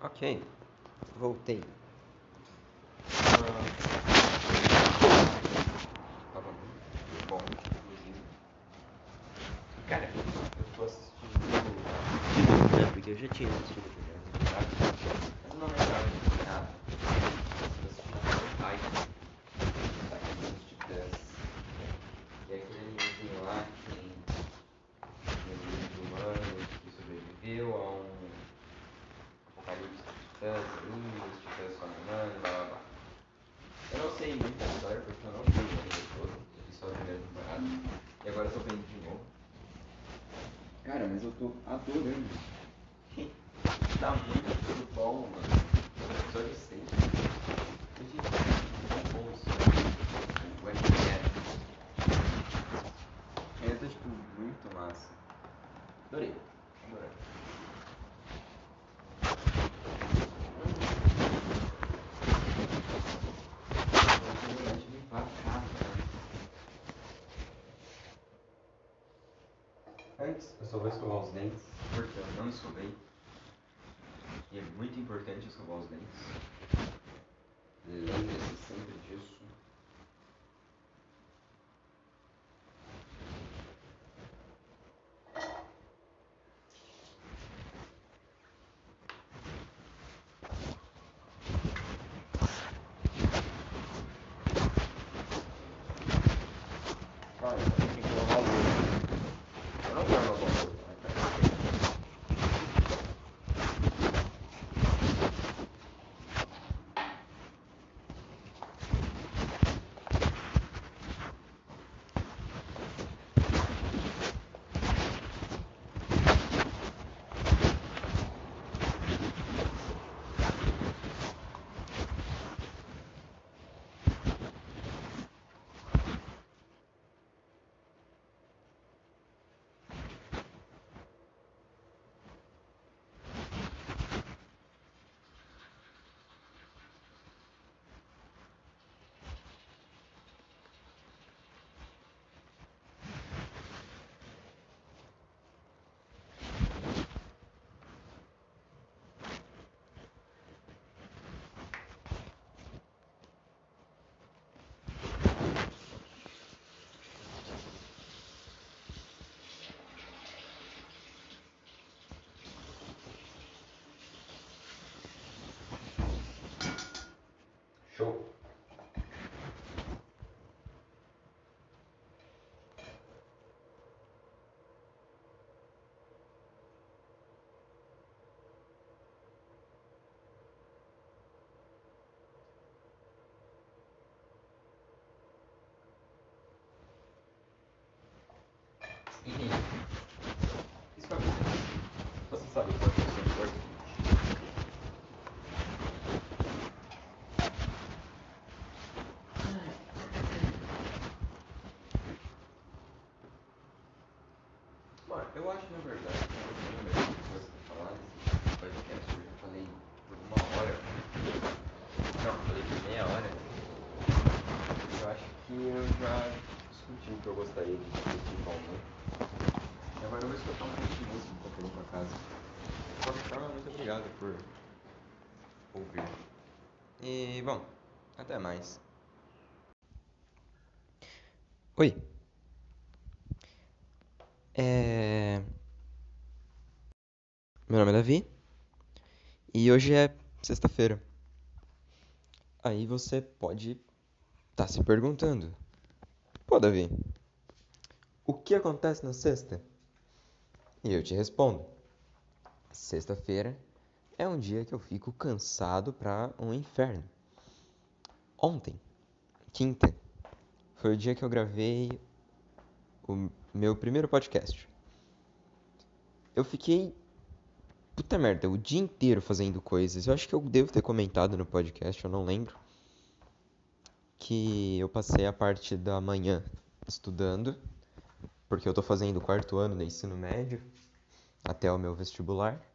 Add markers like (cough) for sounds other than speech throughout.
Ok, voltei. Tava muito bom, inclusive. Cara, eu tô assistindo. Né, porque eu já tinha assistido o primeiro temporada, mas eu não lembrava de nada. Eu assisti o Titan, Ataque dos Titãs. E aquele animezinho lá que tem um grupo de humanos que sobreviveu a um apocalipse dos titãs ali, os titãs só humano, blá blá blá. Eu não sei muito da história porque eu não vi o anime todo, eu vi só a primeira temporada. E agora eu tô vendo de novo. Cara, mas eu adorando. tá muito bom, mano. O episódio 6. Gente, bom isso. O é. Ele tá tipo muito massa. Adorei. Adorei. Antes de a? Antes, eu só vou escovar os dentes, porque eu não escovei. E é muito importante escovar os dentes. Lembre-se sempre disso. Você seu importante. Mano, eu acho na verdade que eu tenho mesmo coisa pra falar nesse podcast. Eu já falei por uma hora. Não, eu falei por meia hora. Eu acho que eu já discuti o que eu gostaria de discutir com alguém. E agora eu vou escutar um pouco de música enquanto eu limpo a casa. De qualquer forma, muito obrigado por ouvir. E, bom, até mais. Oi. É... Meu nome é Davi e hoje é sexta-feira. Aí você pode estar se perguntando: Pô, Davi, o que acontece na sexta? E eu te respondo: Sexta-feira é um dia que eu fico cansado pra um inferno. Ontem, quinta, foi o dia que eu gravei o meu primeiro podcast. Eu fiquei. Puta merda, o dia inteiro fazendo coisas. Eu acho que eu devo ter comentado no podcast, eu não lembro. Que eu passei a parte da manhã estudando, porque eu tô fazendo o quarto ano do ensino médio, até o meu vestibular.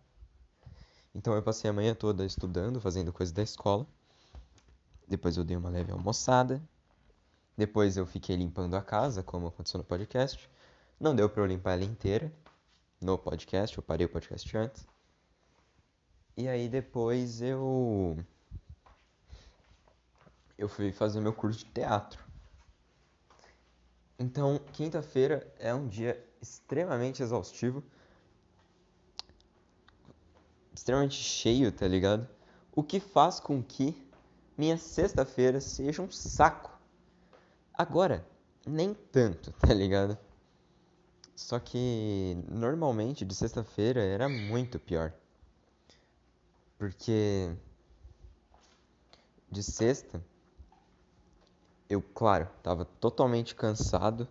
Então eu passei a manhã toda estudando, fazendo coisas da escola. Depois eu dei uma leve almoçada. Depois eu fiquei limpando a casa, como aconteceu no podcast. Não deu para eu limpar ela inteira no podcast, eu parei o podcast antes. E aí depois eu eu fui fazer meu curso de teatro. Então, quinta-feira é um dia extremamente exaustivo, extremamente cheio, tá ligado? O que faz com que minha sexta-feira seja um saco. Agora, nem tanto, (laughs) tá ligado? Só que normalmente de sexta-feira era muito pior. Porque de sexta eu, claro, tava totalmente cansado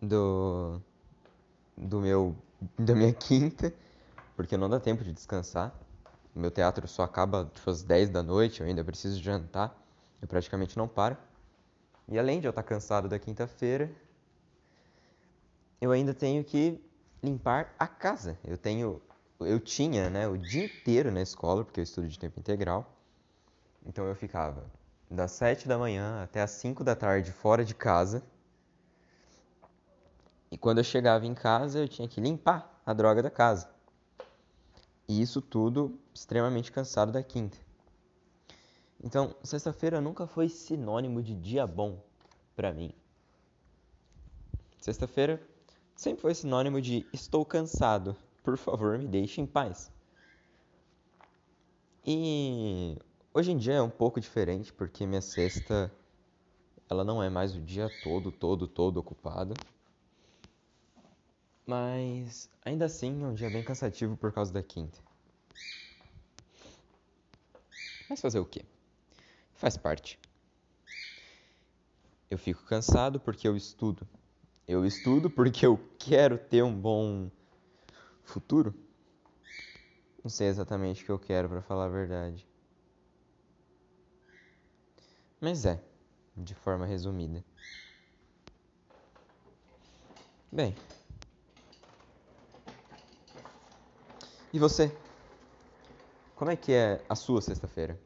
do do meu (laughs) da minha quinta, porque não dá tempo de descansar. Meu teatro só acaba tipo, às 10 da noite, eu ainda preciso jantar. Eu praticamente não paro. E além de eu estar cansado da quinta-feira, eu ainda tenho que limpar a casa. Eu tenho, eu tinha, né, o dia inteiro na escola, porque eu estudo de tempo integral. Então eu ficava das 7 da manhã até as 5 da tarde fora de casa. E quando eu chegava em casa, eu tinha que limpar a droga da casa. E isso tudo extremamente cansado da quinta. Então, sexta-feira nunca foi sinônimo de dia bom para mim. Sexta-feira sempre foi sinônimo de estou cansado, por favor, me deixe em paz. E hoje em dia é um pouco diferente porque minha sexta ela não é mais o dia todo, todo, todo ocupado. Mas ainda assim é um dia bem cansativo por causa da quinta. Mas fazer o quê? Faz parte. Eu fico cansado porque eu estudo. Eu estudo porque eu quero ter um bom futuro. Não sei exatamente o que eu quero, para falar a verdade. Mas é, de forma resumida. Bem. E você? Como é que é a sua sexta-feira?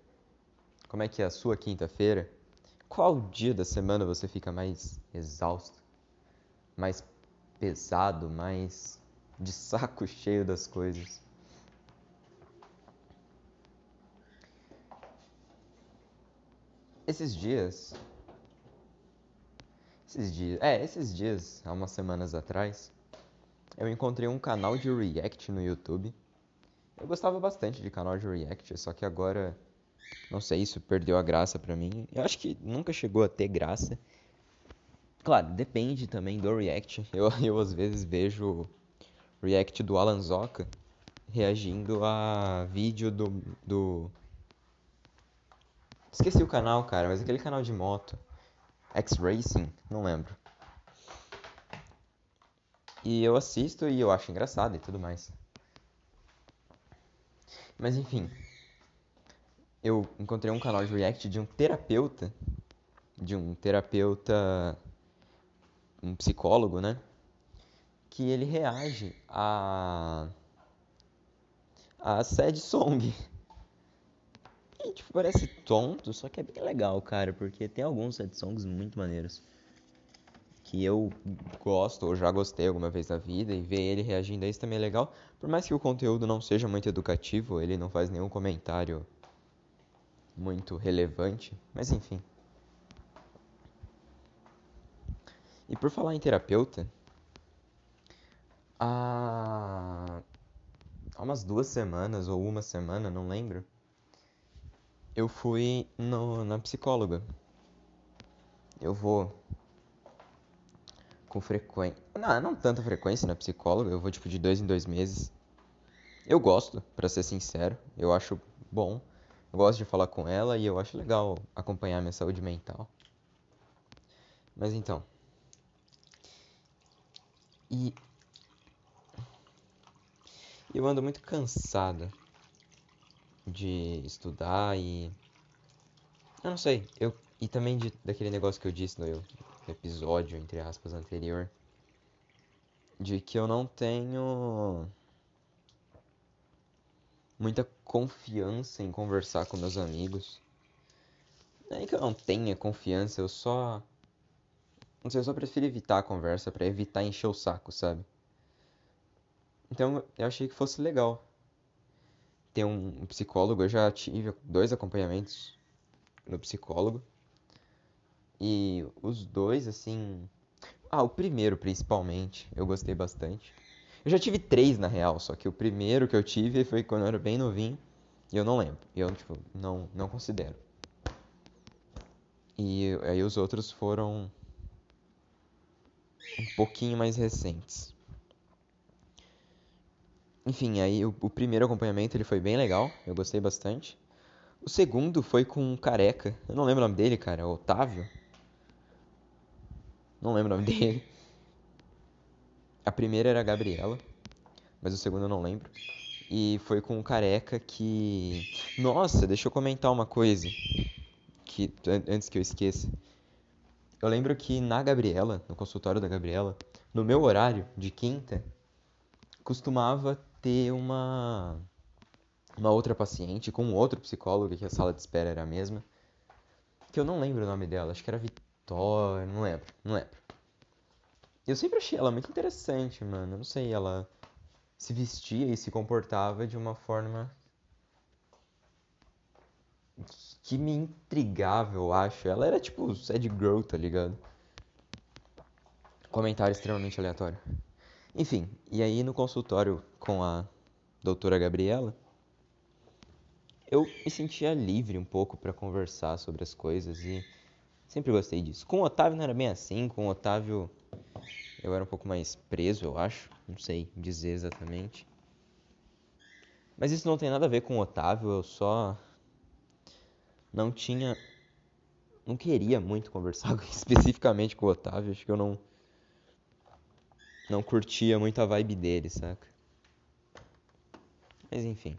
Como é que é a sua quinta-feira? Qual dia da semana você fica mais exausto, mais pesado, mais de saco (laughs) cheio das coisas? Esses dias. Esses dias. É, esses dias, há umas semanas atrás, eu encontrei um canal de react no YouTube. Eu gostava bastante de canal de react, só que agora não sei, isso perdeu a graça pra mim. Eu acho que nunca chegou a ter graça. Claro, depende também do react. Eu, (laughs) eu às vezes vejo react do Alan Zoka reagindo a vídeo do, do. Esqueci o canal, cara, mas aquele canal de moto. X-Racing, não lembro. E eu assisto e eu acho engraçado e tudo mais. Mas enfim, eu encontrei um canal de react de um terapeuta, de um terapeuta, um psicólogo, né? Que ele reage a a sad song. E, tipo, parece tonto, só que é bem legal, cara, porque tem alguns sad songs muito maneiros. Que eu gosto, ou já gostei alguma vez na vida, e ver ele reagindo a isso também é legal. Por mais que o conteúdo não seja muito educativo, ele não faz nenhum comentário muito relevante, mas enfim. E por falar em terapeuta, há, há umas duas semanas ou uma semana, não lembro, eu fui no, na psicóloga. Eu vou com frequência. Não, não tanta frequência na psicóloga, eu vou tipo de dois em dois meses. Eu gosto, para ser sincero, eu acho bom. Eu gosto de falar com ela e eu acho legal acompanhar minha saúde mental. Mas então. E. Eu ando muito cansado de estudar e. Eu não sei. Eu, e também de, daquele negócio que eu disse no episódio, entre aspas, anterior. De que eu não tenho muita confiança em conversar com meus amigos. Não é que eu não tenha confiança, eu só. Não sei, eu só prefiro evitar a conversa para evitar encher o saco, sabe? Então eu achei que fosse legal ter um psicólogo. Eu já tive dois acompanhamentos no psicólogo. E os dois, assim. Ah, o primeiro principalmente, eu gostei bastante. Eu já tive três na real, só que o primeiro que eu tive foi quando eu era bem novinho. E eu não lembro. E eu, tipo, não, não considero. E aí os outros foram um pouquinho mais recentes. Enfim, aí o, o, primeiro acompanhamento ele foi bem legal, eu gostei bastante. O segundo foi com um careca, eu não lembro o nome dele, cara, Otávio. Não lembro o nome dele. A primeira era a Gabriela, mas o segundo eu não lembro. E foi com um careca que. Nossa, deixa eu comentar uma coisa. Que, antes que eu esqueça. Eu lembro que na Gabriela, no consultório da Gabriela, no meu horário de quinta, costumava ter uma uma outra paciente com outro psicólogo, que a sala de espera era a mesma, que eu não lembro o nome dela, acho que era Vitória, não lembro, não lembro. Eu sempre achei ela muito interessante, mano. Eu não sei, ela se vestia e se comportava de uma forma que me intrigava, eu acho. Ela era tipo sad girl, tá ligado? Comentário extremamente aleatório. Enfim, e aí no consultório com a doutora Gabriela, eu me sentia livre um pouco para conversar sobre as coisas e sempre gostei disso. Com o Otávio não era bem assim, com o Otávio eu era um pouco mais preso, eu acho, não sei dizer exatamente. Mas isso não tem nada a ver com o Otávio, eu só não tinha. Não queria muito conversar (laughs) especificamente com o Otávio. Acho que eu não. Não curtia muito a vibe dele, saca? Mas enfim.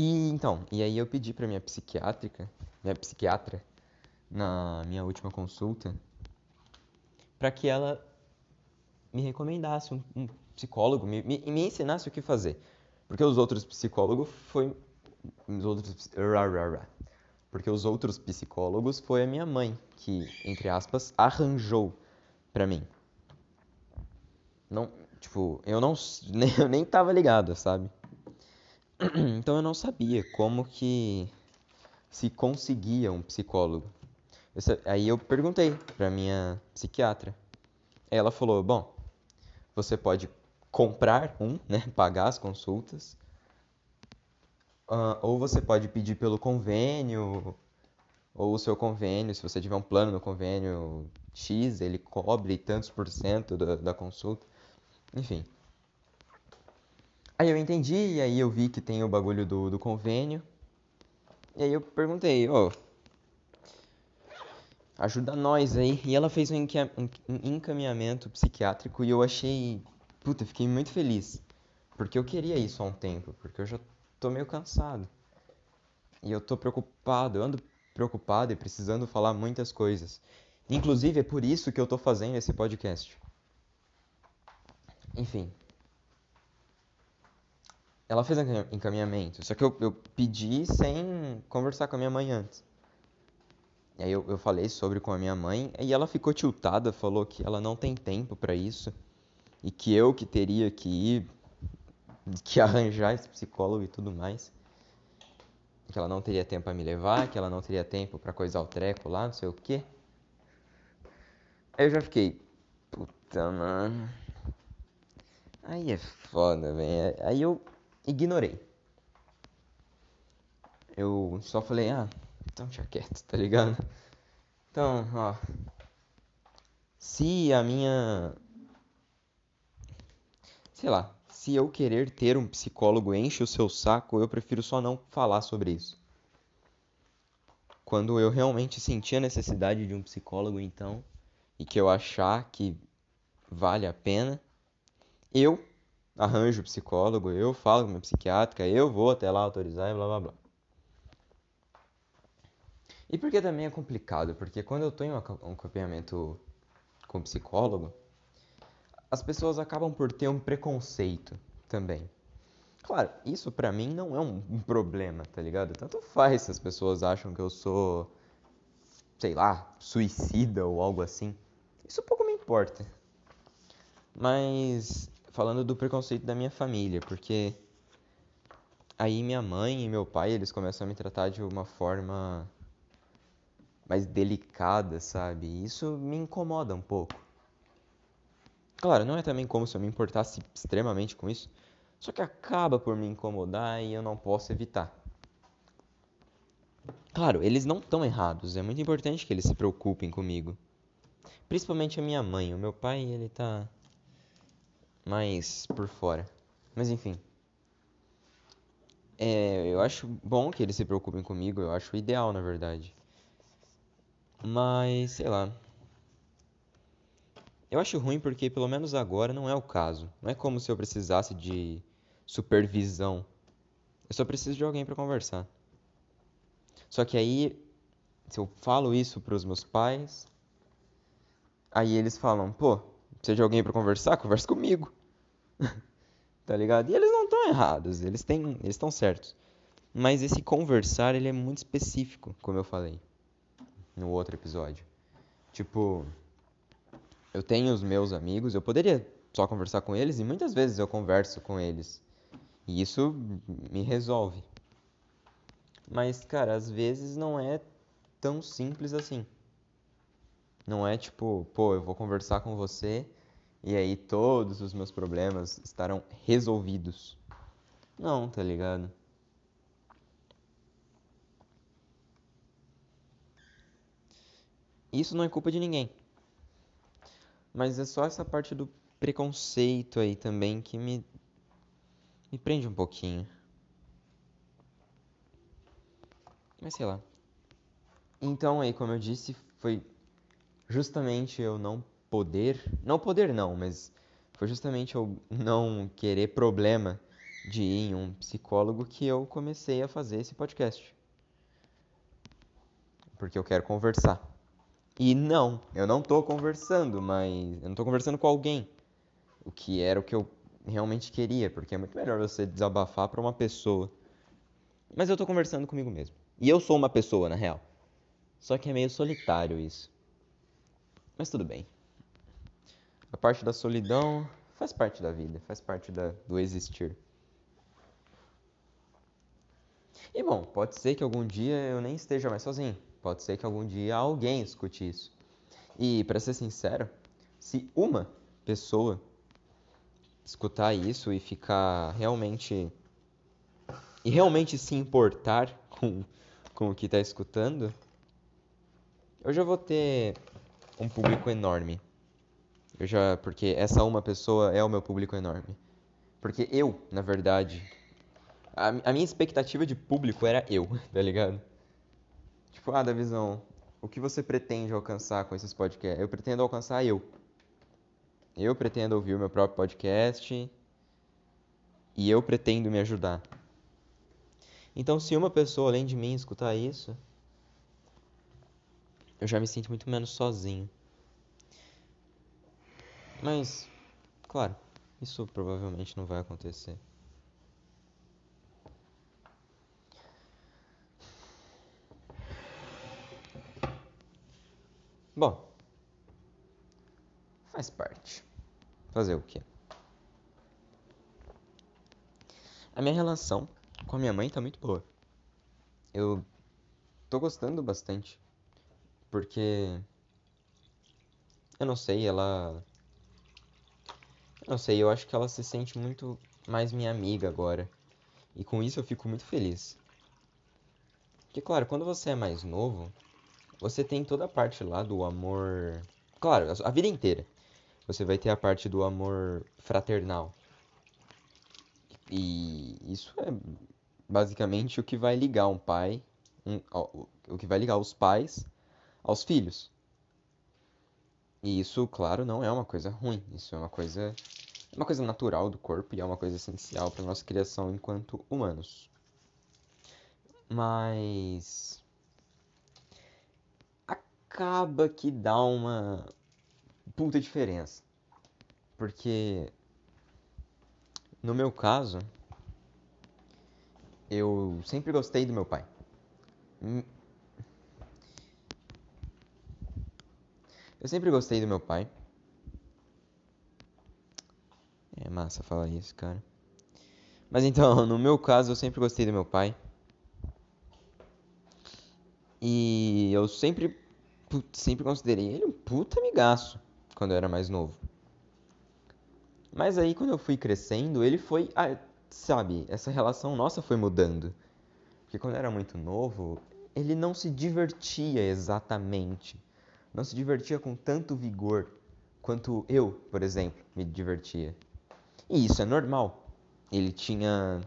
E então, e aí eu pedi pra minha psiquiátrica, minha psiquiatra, na minha última consulta, para que ela me recomendasse um, um psicólogo, me, me, me ensinasse o que fazer. Porque os outros psicólogos foi os outros porque os outros psicólogos foi a minha mãe que entre aspas arranjou para mim. Não tipo eu não (laughs) eu nem tava ligado sabe (clears throat) então eu não sabia como que se conseguia um psicólogo aí eu perguntei para minha psiquiatra ela falou bom você pode comprar um né (laughs) pagar as consultas Uh, ou você pode pedir pelo convênio, ou o seu convênio, se você tiver um plano no convênio X, ele cobre tantos por cento da, da consulta. Enfim. Aí eu entendi, e aí eu vi que tem o bagulho do, do convênio. E aí eu perguntei, ô, oh, ajuda nós aí. E ela fez um, encaminhamento psiquiátrico e eu achei, puta, fiquei muito feliz. Porque eu queria isso há um tempo, porque eu já tô meio cansado. E eu tô preocupado, eu ando preocupado e precisando falar muitas coisas. Inclusive é por isso que eu tô fazendo esse podcast. Enfim. Ela fez encaminhamento, só que eu, eu pedi sem conversar com a minha mãe antes. E aí eu, eu falei sobre com a minha mãe e ela ficou tiltada, falou que ela não tem tempo para isso e que eu que teria que ir que (laughs) arranjar esse psicólogo e tudo mais. Que ela não teria tempo para me levar, que ela não teria tempo para coisar o treco lá, não sei o quê. Aí eu já fiquei, puta, mano. Aí é foda, velho. Aí eu ignorei. Eu só falei, ah, então deixa quieto, tá ligado? Então, ó. Se a minha. Sei lá, se eu querer ter um psicólogo enche o seu saco, eu prefiro só não falar sobre isso. Quando eu realmente sentir a necessidade de um psicólogo, então, e que eu achar que vale a pena, eu arranjo psicólogo, eu falo com minha psiquiátrica, eu vou até lá autorizar e blá blá blá. E porque também é complicado, porque quando eu em um acompanhamento com psicólogo, as pessoas acabam por ter um preconceito também. Claro, isso pra mim não é um problema, tá ligado? Tanto faz se as pessoas acham que eu sou, sei lá, suicida ou algo assim. Isso pouco me importa. Mas falando do preconceito da minha família, porque aí minha mãe e meu pai, eles começam a me tratar de uma forma mais delicada, sabe? E isso me incomoda um pouco. Claro, não é também como se eu me importasse extremamente com isso, só que acaba por me incomodar e eu não posso evitar. Claro, eles não estão errados, é muito importante que eles se preocupem comigo. Principalmente a minha mãe, o meu pai, ele tá mais por fora. Mas enfim. É, eu acho bom que eles se preocupem comigo, eu acho ideal, na verdade. Mas, sei lá. Eu acho ruim porque, pelo menos agora, não é o caso. Não é como se eu precisasse de supervisão. Eu só preciso de alguém para conversar. Só que aí, se eu falo isso para os meus pais, aí eles falam: pô, precisa de alguém para conversar? Conversa comigo. (laughs) tá ligado? E eles não estão errados, eles têm, eles estão certos. Mas esse conversar, ele é muito específico, como eu falei no outro episódio. Tipo, eu tenho os meus amigos, eu poderia só conversar com eles e muitas vezes eu converso com eles. E isso me resolve. Mas, cara, às vezes não é tão simples assim. Não é tipo, pô, eu vou conversar com você e aí todos os meus problemas estarão resolvidos. Não, tá ligado? Isso não é culpa de ninguém. Mas é só essa parte do preconceito aí também que me, me prende um pouquinho. Mas sei lá. Então aí, como eu disse, foi justamente eu não poder, não poder não, mas foi justamente eu não querer problema de ir em um psicólogo que eu comecei a fazer esse podcast. Porque eu quero conversar. E não, eu não estou conversando, mas eu não estou conversando com alguém. O que era o que eu realmente queria, porque é muito melhor você desabafar para uma pessoa. Mas eu estou conversando comigo mesmo. E eu sou uma pessoa, na real. Só que é meio solitário isso. Mas tudo bem. A parte da solidão faz parte da vida, faz parte da, do existir. E bom, pode ser que algum dia eu nem esteja mais sozinho. Pode ser que algum dia alguém escute isso. E para ser sincero, se uma pessoa escutar isso e ficar realmente e realmente se importar (laughs) com, com o que está escutando, eu já vou ter um público enorme. Eu já, porque essa uma pessoa é o meu público enorme. Porque eu, na verdade, a, a minha expectativa de público era eu, (laughs) tá ligado? Tipo, ah, da visão, o que você pretende alcançar com esses podcasts? Eu pretendo alcançar eu. Eu pretendo ouvir o meu próprio podcast e eu pretendo me ajudar. Então, se uma pessoa além de mim escutar isso, eu já me sinto muito menos sozinho. Mas, claro, isso provavelmente não vai acontecer. Bom, faz parte. Fazer o quê? A minha relação com a minha mãe tá muito boa. Eu tô gostando bastante. Porque. Eu não sei, ela. Não sei, eu acho que ela se sente muito mais minha amiga agora. E com isso eu fico muito feliz. Porque, claro, quando você é mais novo, você tem toda a parte lá do amor. Claro, a vida inteira. Você vai ter a parte do amor fraternal. E isso é basicamente o que vai ligar um pai, um, o que vai ligar os pais aos filhos. E isso, claro, não é uma coisa ruim. Isso é uma coisa, é uma coisa natural do corpo e é uma coisa essencial para nossa criação enquanto humanos. Mas acaba que dá uma puta diferença. Porque no meu caso, eu sempre gostei do meu pai. Hum. Eu sempre gostei do meu pai. É, mas massa falar isso, cara. Mas então, (laughs) no meu caso, eu sempre gostei do meu pai. E eu sempre, sempre considerei ele um puta amigaço quando eu era mais novo. Mas aí, quando eu fui crescendo, ele foi. Ah, sabe, essa relação nossa foi mudando. Porque quando eu era muito novo, ele não se divertia exatamente. Não se divertia com tanto vigor quanto eu, por exemplo, me divertia. E isso é normal. Ele tinha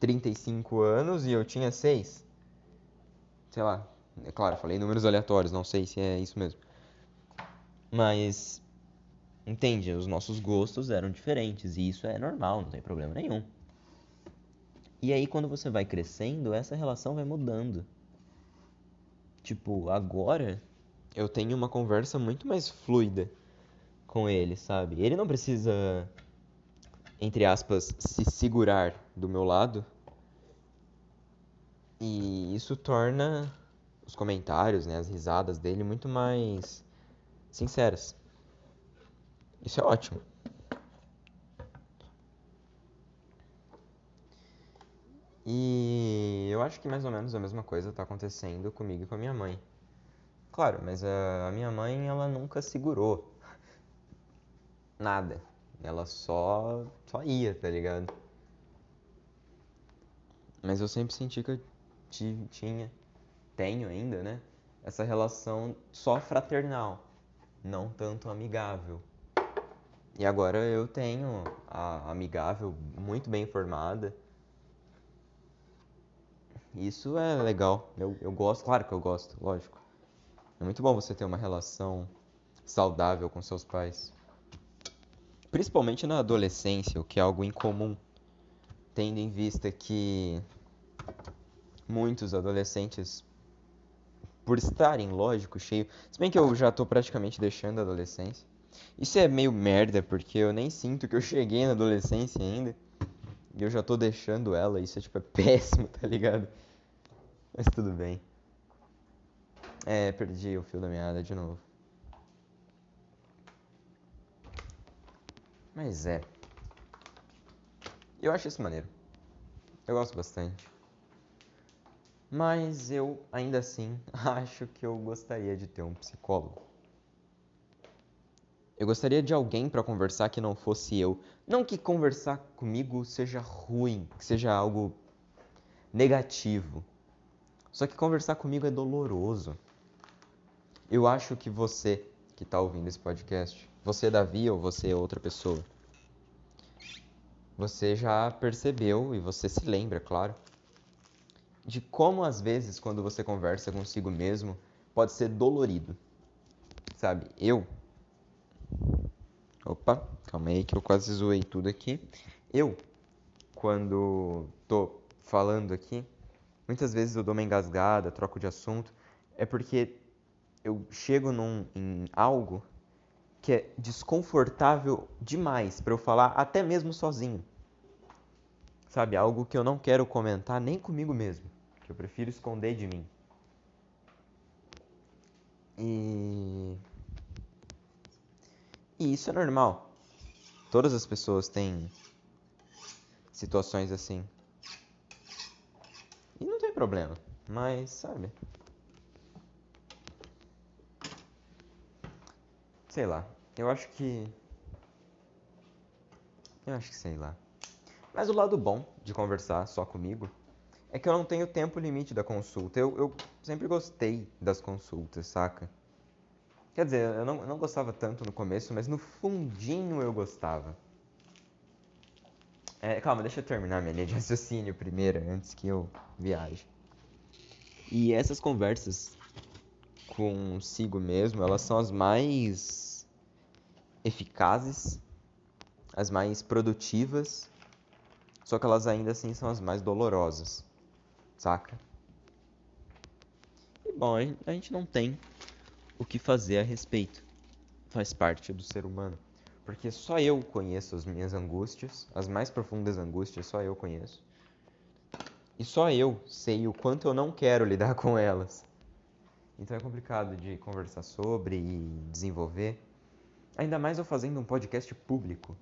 35 anos e eu tinha 6. Sei lá. É claro, falei números aleatórios, não sei se é isso mesmo. Mas entende, os nossos gostos eram diferentes e isso é normal, não tem problema nenhum. E aí quando você vai crescendo, essa relação vai mudando. Tipo, agora eu tenho uma conversa muito mais fluida com ele, sabe? Ele não precisa, entre aspas, se segurar do meu lado. E isso torna os comentários, né, as risadas dele muito mais sinceras. Isso é ótimo. E eu acho que mais ou menos a mesma coisa está acontecendo comigo e com a minha mãe. Claro, mas a minha mãe, ela nunca segurou nada. Ela só só ia, tá ligado? Mas eu sempre senti que eu tinha, tenho ainda, né? Essa relação só fraternal, não tanto amigável. E agora eu tenho a amigável muito bem formada isso é legal. Eu, eu gosto, claro que eu gosto, lógico. É muito bom você ter uma relação saudável com seus pais. Principalmente na adolescência, o que é algo incomum. Tendo em vista que muitos adolescentes, por estarem, lógico, cheio. Se bem que eu já tô praticamente deixando a adolescência. Isso é meio merda, porque eu nem sinto que eu cheguei na adolescência ainda. E eu já tô deixando ela, isso é tipo é péssimo, (laughs) tá ligado? Mas tudo bem. É, perdi o fio da meada de novo. Mas é. Eu acho isso maneiro. Eu gosto bastante. Mas eu, ainda assim, (laughs) acho que eu gostaria de ter um psicólogo. Eu gostaria de alguém para conversar que não fosse eu. Não que conversar comigo seja ruim, que seja algo negativo. Só que conversar comigo é doloroso. Eu acho que você que está ouvindo esse podcast, você Davi ou você outra pessoa, você já percebeu e você se lembra, claro, de como às vezes quando você conversa consigo mesmo pode ser dolorido. Sabe? Eu Opa, calma aí que eu quase zoei tudo aqui. Eu quando tô falando aqui, Muitas vezes eu dou uma engasgada, troco de assunto, é porque eu chego num, em algo que é desconfortável demais para eu falar até mesmo sozinho. Sabe, algo que eu não quero comentar nem comigo mesmo, que eu prefiro esconder de mim. E e isso é normal. Todas as pessoas têm situações assim tem problema. Mas, sabe? Sei lá. Eu acho que. Eu acho que sei lá. Mas o lado bom de conversar só comigo é que eu não tenho tempo limite da consulta. Eu, eu sempre gostei das consultas, saca? Quer dizer, eu não, eu não gostava tanto no começo, mas no fundinho eu gostava. É, calma, deixa eu terminar minha linha de raciocínio primeiro, antes que eu viaje. E essas conversas consigo mesmo, elas são as mais eficazes, as mais produtivas, só que elas ainda assim são as mais dolorosas, saca? E bom, a gente não tem o que fazer a respeito. Faz parte do ser humano porque só eu conheço as minhas angústias, as mais profundas angústias, só eu conheço. E só eu sei o quanto eu não quero lidar (laughs) com elas. Então é complicado de conversar sobre e desenvolver. Ainda mais eu fazendo um podcast público.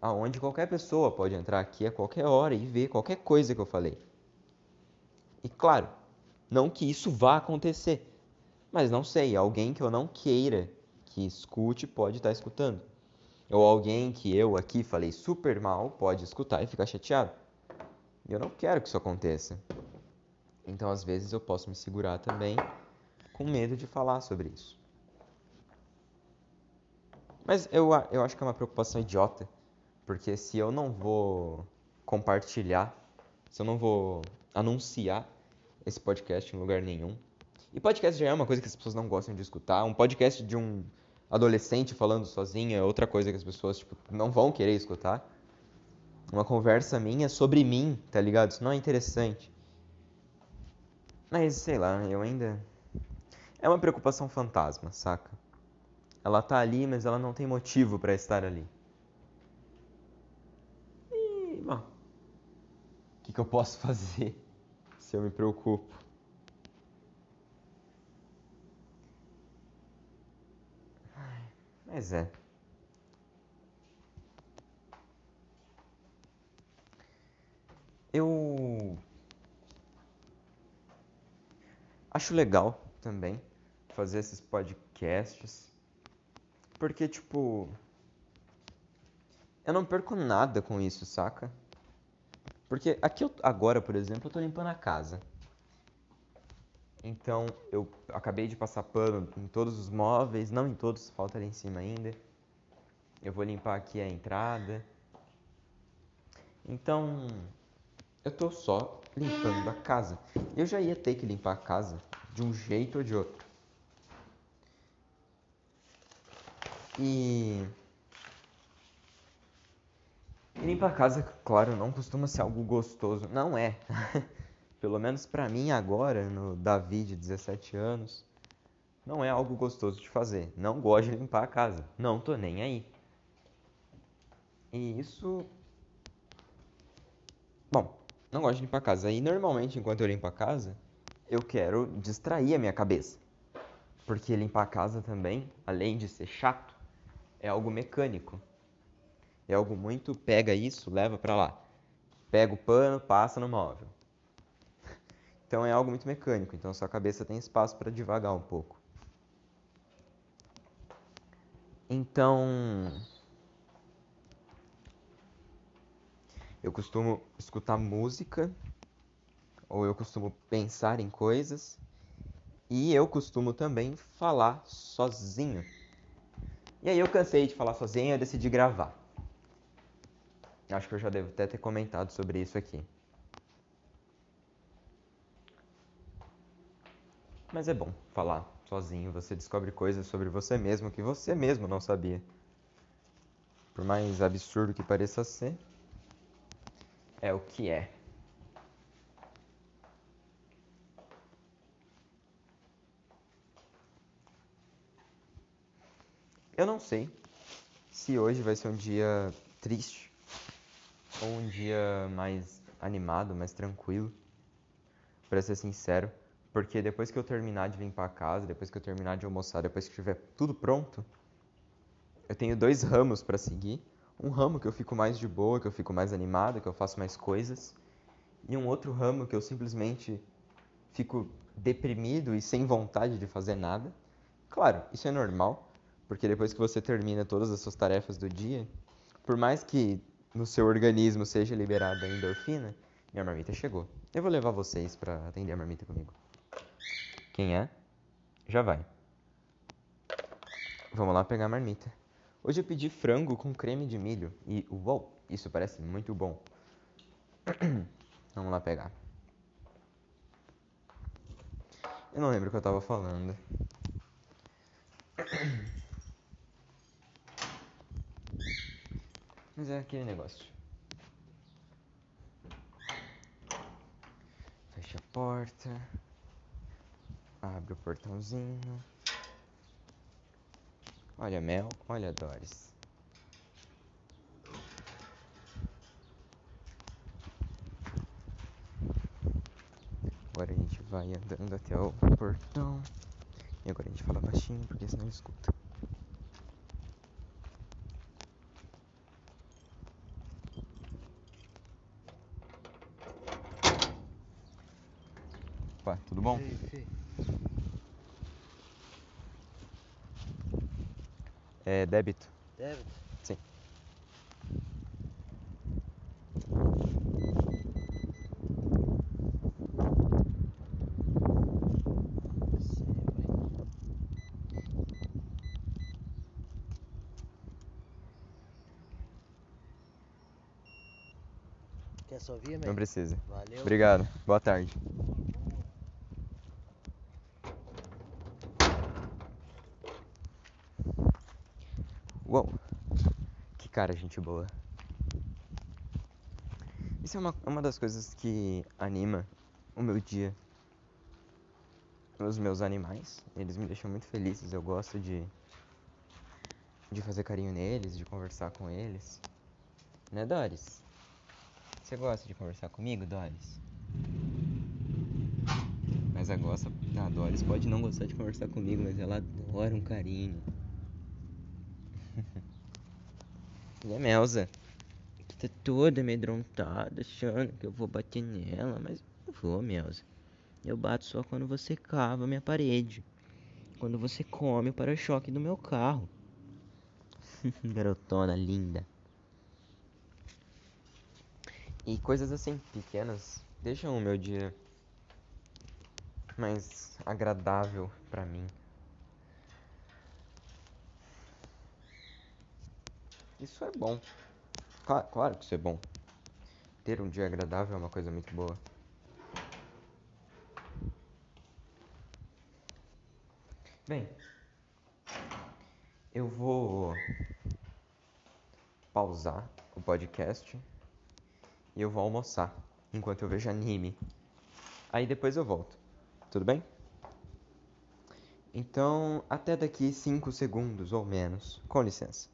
aonde qualquer pessoa pode entrar aqui a qualquer hora e ver qualquer coisa que eu falei. E claro, não que isso vá acontecer, mas não sei, alguém que eu não queira que escute pode estar escutando. Ou alguém que eu aqui falei super mal pode escutar e ficar chateado. E eu não quero que isso aconteça. Então, às vezes, eu posso me segurar também com medo de falar sobre isso. Mas eu, eu acho que é uma preocupação idiota, porque se eu não vou compartilhar, se eu não vou anunciar esse podcast em lugar nenhum, e podcast já é uma coisa que as pessoas não gostam de escutar, um podcast de um adolescente falando sozinho é outra coisa que as pessoas tipo, não vão querer escutar. Uma conversa minha sobre mim, tá ligado? Isso não é interessante. Mas sei lá, eu ainda. É uma preocupação fantasma, saca? Ela tá ali, mas ela não tem motivo para estar ali. E, bom, o que, que eu posso (laughs) fazer se eu me preocupo? Mas é. Eu acho legal também fazer esses podcasts porque, tipo, eu não perco nada com isso, saca? Porque aqui eu, agora, por exemplo, eu tô limpando a casa. Então, eu acabei de passar pano em todos os móveis, não em todos, falta ali em cima ainda. Eu vou limpar aqui a entrada. Então, eu tô só limpando a casa. Eu já ia ter que limpar a casa de um jeito ou de outro. E. E limpar a casa, claro, não costuma ser algo gostoso. Não é. (laughs) Pelo menos para mim agora, no Davi de 17 anos, não é algo gostoso de fazer. Não gosto de limpar a casa. Não tô nem aí. E isso. Bom, não gosto de limpar a casa. E normalmente, enquanto eu limpo a casa, eu quero distrair a minha cabeça. Porque limpar a casa também, além de ser chato, é algo mecânico. É algo muito pega isso, leva para lá. Pega o pano, passa no móvel. Então é algo muito mecânico, então sua cabeça tem espaço para divagar um pouco. Então eu costumo escutar música ou eu costumo pensar em coisas e eu costumo também falar sozinho. E aí eu cansei de falar sozinho e decidi gravar. Acho que eu já devo até ter comentado sobre isso aqui. Mas é bom falar sozinho, você descobre coisas sobre você mesmo que você mesmo não sabia. Por mais absurdo que pareça ser, é o que é. Eu não sei se hoje vai ser um dia triste ou um dia mais animado, mais tranquilo. Para ser sincero, porque depois que eu terminar de limpar a casa, depois que eu terminar de almoçar, depois que estiver tudo pronto, eu tenho dois ramos para seguir. Um ramo que eu fico mais de boa, que eu fico mais animado, que eu faço mais coisas, e um outro ramo que eu simplesmente fico deprimido e sem vontade de fazer nada. Claro, isso é normal, porque depois que você termina todas as suas tarefas do dia, por mais que no seu organismo seja liberada a endorfina, minha marmita chegou. Eu vou levar vocês para atender a marmita comigo. Quem é? Já vai. Vamos lá pegar a marmita. Hoje eu pedi frango com creme de milho e uau, isso parece muito bom. (clears throat) Vamos lá pegar. Eu não lembro o que eu tava falando. (clears throat) Mas é aquele negócio. Fecha a porta. Abre o portãozinho. Olha Mel, olha Doris. Agora a gente vai andando até o portão. E agora a gente fala baixinho porque senão escuta. Opa, tudo bom? É débito. Débito? Sim. Quer só vir, Não precisa. Valeu. Obrigado. Boa tarde. Uou. Que cara, gente boa. Isso é uma, uma das coisas que anima o meu dia. Os meus animais, eles me deixam muito felizes. Eu gosto de de fazer carinho neles, de conversar com eles. Né, Doris? Você gosta de conversar comigo, Doris? Mas a gosta. A Doris pode não gostar de conversar comigo, mas ela adora um carinho. E a Melza? Que tá toda amedrontada, achando que eu vou bater nela, mas não vou, Melza. Eu bato só quando você cava minha parede. Quando você come o para-choque do meu carro. (laughs) Garotona linda. E coisas assim, pequenas, deixam o meu dia mais agradável pra mim. Isso é bom. Cla- claro que isso é bom. Ter um dia agradável é uma coisa muito boa. Bem, eu vou pausar o podcast e eu vou almoçar enquanto eu vejo anime. Aí depois eu volto. Tudo bem? Então, até daqui 5 segundos ou menos. Com licença.